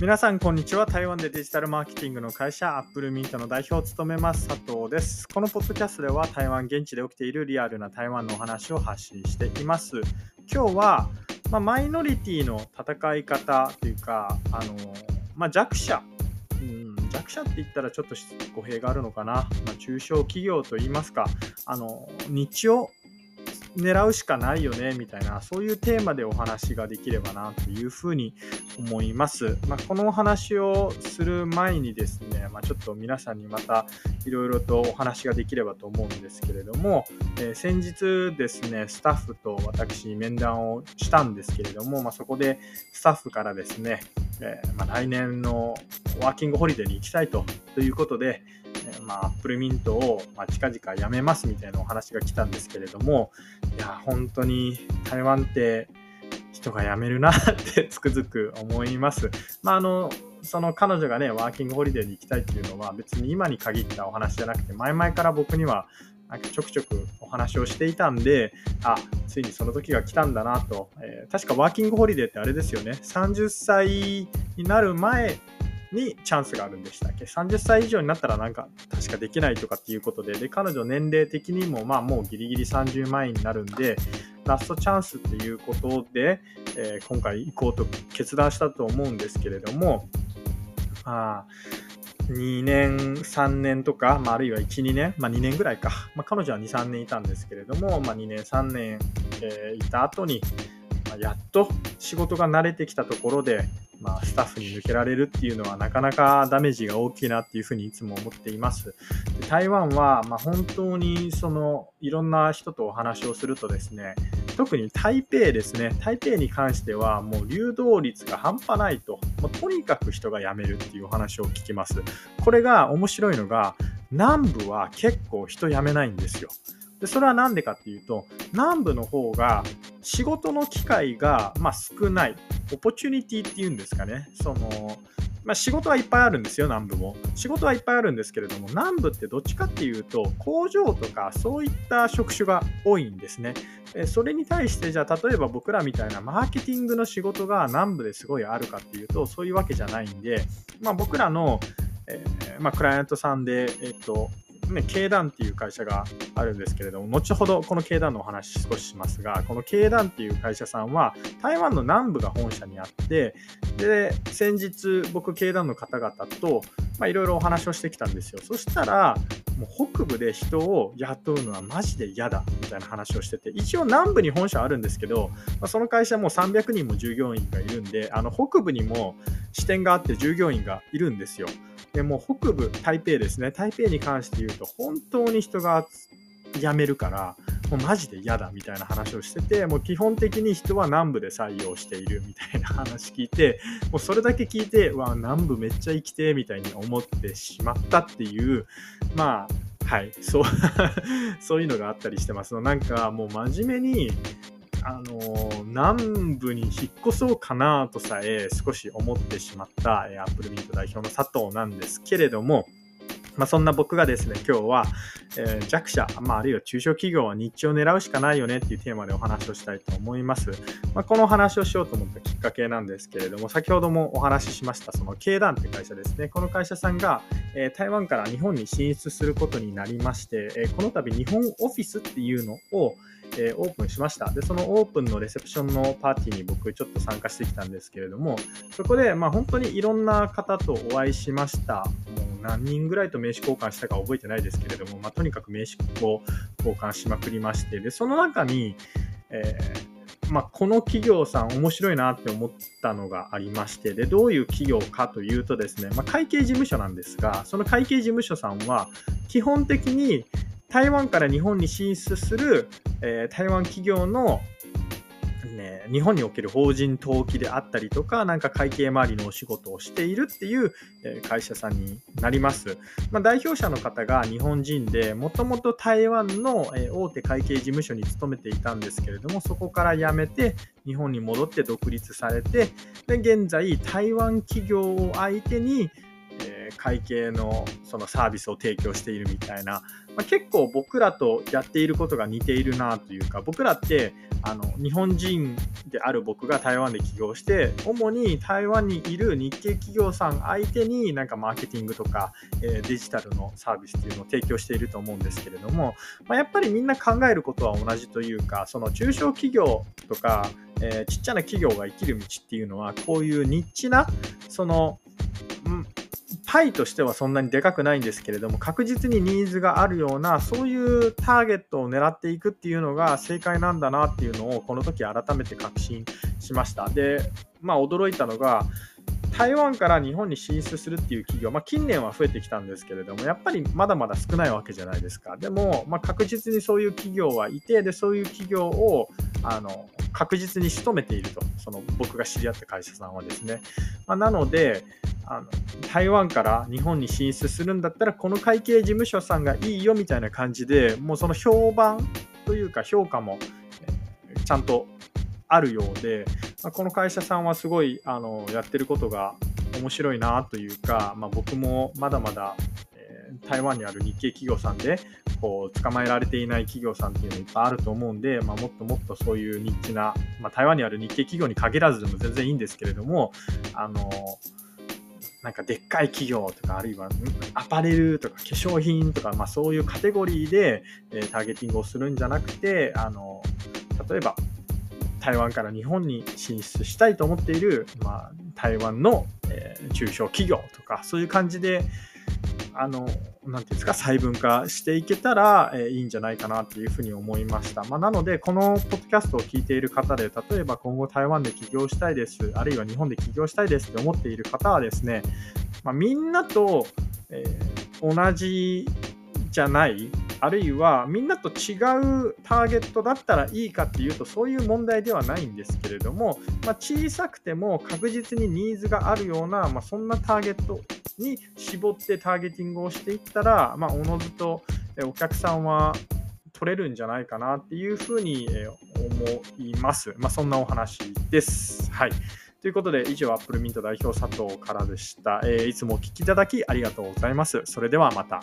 皆さんこんにちは。台湾でデジタルマーケティングの会社アップルミントの代表を務めます佐藤です。このポッドキャストでは台湾現地で起きているリアルな台湾のお話を発信しています。今日は、まあ、マイノリティの戦い方というかあの、まあ、弱者。弱者って言ったらちょっと語弊があるのかな、まあ、中小企業といいますか。あの日を狙うしかないよねみたいなそういうテーマでお話ができればなというふうに思います。まあ、このお話をする前にですね、まあ、ちょっと皆さんにまたいろいろとお話ができればと思うんですけれども、えー、先日ですねスタッフと私面談をしたんですけれども、まあ、そこでスタッフからですね、えー、ま来年のワーキングホリデーに行きたいということで、まあ、アップルミントを、まあ、近々やめますみたいなお話が来たんですけれども、いや、本当に台湾って人が辞めるなってつくづく思います。まあ、あの、その彼女がね、ワーキングホリデーに行きたいっていうのは別に今に限ったお話じゃなくて、前々から僕にはなんかちょくちょくお話をしていたんで、あ、ついにその時が来たんだなと。えー、確かワーキングホリデーってあれですよね。30歳になる前にチャンスがあるんでしたっけ ?30 歳以上になったらなんか確かできないとかっていうことで、で、彼女年齢的にもまあもうギリギリ30万円になるんで、ラストチャンスっていうことで、えー、今回行こうと決断したと思うんですけれども、あ2年、3年とか、まあ、あるいは1、2年、まあ、2年ぐらいか、まあ、彼女は2、3年いたんですけれども、まあ、2年、3年、えー、いた後に、やっと仕事が慣れてきたところで、まあ、スタッフに抜けられるっていうのはなかなかダメージが大きいなっていうふうにいつも思っています。で台湾は、まあ、本当にそのいろんな人とお話をするとですね、特に台北ですね、台北に関してはもう流動率が半端ないと、もうとにかく人が辞めるっていうお話を聞きます。これが面白いのが、南部は結構人辞めないんですよ。でそれは何でかっていうと南部の方が仕事の機会が、まあ、少ないオポチュニティっていうんですかね。その、まあ、仕事はいっぱいあるんですよ南部も。仕事はいっぱいあるんですけれども南部ってどっちかっていうと工場とかそういった職種が多いんですね。それに対してじゃあ例えば僕らみたいなマーケティングの仕事が南部ですごいあるかっていうとそういうわけじゃないんで、まあ、僕らのえー、まあ、クライアントさんで、えっと、ね、経団っていう会社があるんですけれども、後ほどこの経団のお話少ししますが、この経団っていう会社さんは台湾の南部が本社にあって、で、先日僕経団の方々と、まあいろいろお話をしてきたんですよ。そしたら、もう北部で人を雇うのはマジで嫌だみたいな話をしてて、一応南部に本社あるんですけど、まあ、その会社も300人も従業員がいるんで、あの北部にも支店があって従業員がいるんですよ。でも北部、台北ですね、台北に関して言うと、本当に人が辞めるから、もうマジで嫌だみたいな話をしてて、もう基本的に人は南部で採用しているみたいな話聞いて、もうそれだけ聞いて、わ、南部めっちゃ生きてみたいに思ってしまったっていう、まあ、はい、そう そういうのがあったりしてます。なんかもう真面目に、あの南部に引っ越そうかなとさえ少し思ってしまった、えー、アップルミント代表の佐藤なんですけれども、まあ、そんな僕がですね、今日は、えー、弱者、まあ、あるいは中小企業は日中を狙うしかないよねっていうテーマでお話をしたいと思います。まあ、この話をしようと思ったきっかけなんですけれども、先ほどもお話ししました、その経団って会社ですね。この会社さんが、えー、台湾から日本に進出することになりまして、えこの度日本オフィスっていうのを、えー、オープンしました。で、そのオープンのレセプションのパーティーに僕ちょっと参加してきたんですけれども、そこで、まあ本当にいろんな方とお会いしました。もう何人ぐらいと名刺交換したか覚えてないですけれども、まあとにかく名刺を交換しまくりまして、で、その中に、えー、まあ、この企業さん面白いなって思ったのがありまして、で、どういう企業かというとですね、まあ、会計事務所なんですが、その会計事務所さんは基本的に台湾から日本に進出する、えー、台湾企業の、ね、日本における法人登記であったりとか、なんか会計周りのお仕事をしているっていう、え、会社さんになります。まあ、代表者の方が日本人で、もともと台湾の、え、大手会計事務所に勤めていたんですけれども、そこから辞めて、日本に戻って独立されて、で現在、台湾企業を相手に、えー、会計のそのサービスを提供しているみたいな、まあ、結構僕らとやっていることが似ているなというか僕らってあの日本人である僕が台湾で起業して主に台湾にいる日系企業さん相手になんかマーケティングとか、えー、デジタルのサービスっていうのを提供していると思うんですけれども、まあ、やっぱりみんな考えることは同じというかその中小企業とか、えー、ちっちゃな企業が生きる道っていうのはこういうニッチなその、パイとしてはそんなにでかくないんですけれども確実にニーズがあるようなそういうターゲットを狙っていくっていうのが正解なんだなっていうのをこの時改めて確信しましたでまあ驚いたのが台湾から日本に進出するっていう企業、まあ、近年は増えてきたんですけれども、やっぱりまだまだ少ないわけじゃないですか。でも、まあ、確実にそういう企業はいて、でそういう企業をあの確実に仕留めていると、その僕が知り合った会社さんはですね。まあ、なのであの、台湾から日本に進出するんだったら、この会計事務所さんがいいよみたいな感じで、もうその評判というか評価も、ちゃんとあるようで、ま、この会社さんはすごいあのやってることが面白いなというか、まあ、僕もまだまだ、え、台湾にある日系企業さんでこう捕まえられていない企業さんっていうのいっぱいあると思うんで、まあ、もっともっとそういうニッチな、まあ、台湾にある日系企業に限らずでも全然いいんですけれどもあのなんかでっかい企業とかあるいはアパレルとか化粧品とか、まあ、そういうカテゴリーで、えー、ターゲティングをするんじゃなくてあの例えば台湾から日本に進出したいと思っている、まあ、台湾の、えー、中小企業とかそういう感じであの、なんていうんですか、細分化していけたら、えー、いいんじゃないかなというふうに思いました。まあ、なので、このポッドキャストを聞いている方で、例えば今後台湾で起業したいです、あるいは日本で起業したいですって思っている方はですね、まあ、みんなと、えー、同じじゃないあるいはみんなと違うターゲットだったらいいかっていうとそういう問題ではないんですけれども、まあ、小さくても確実にニーズがあるような、まあ、そんなターゲットに絞ってターゲティングをしていったら、まあ、おのずとお客さんは取れるんじゃないかなっていうふうに思います。まあ、そんなお話です。はい。ということで、以上、アップルミント代表佐藤からでした。えー、いつもお聴きいただきありがとうございます。それではまた。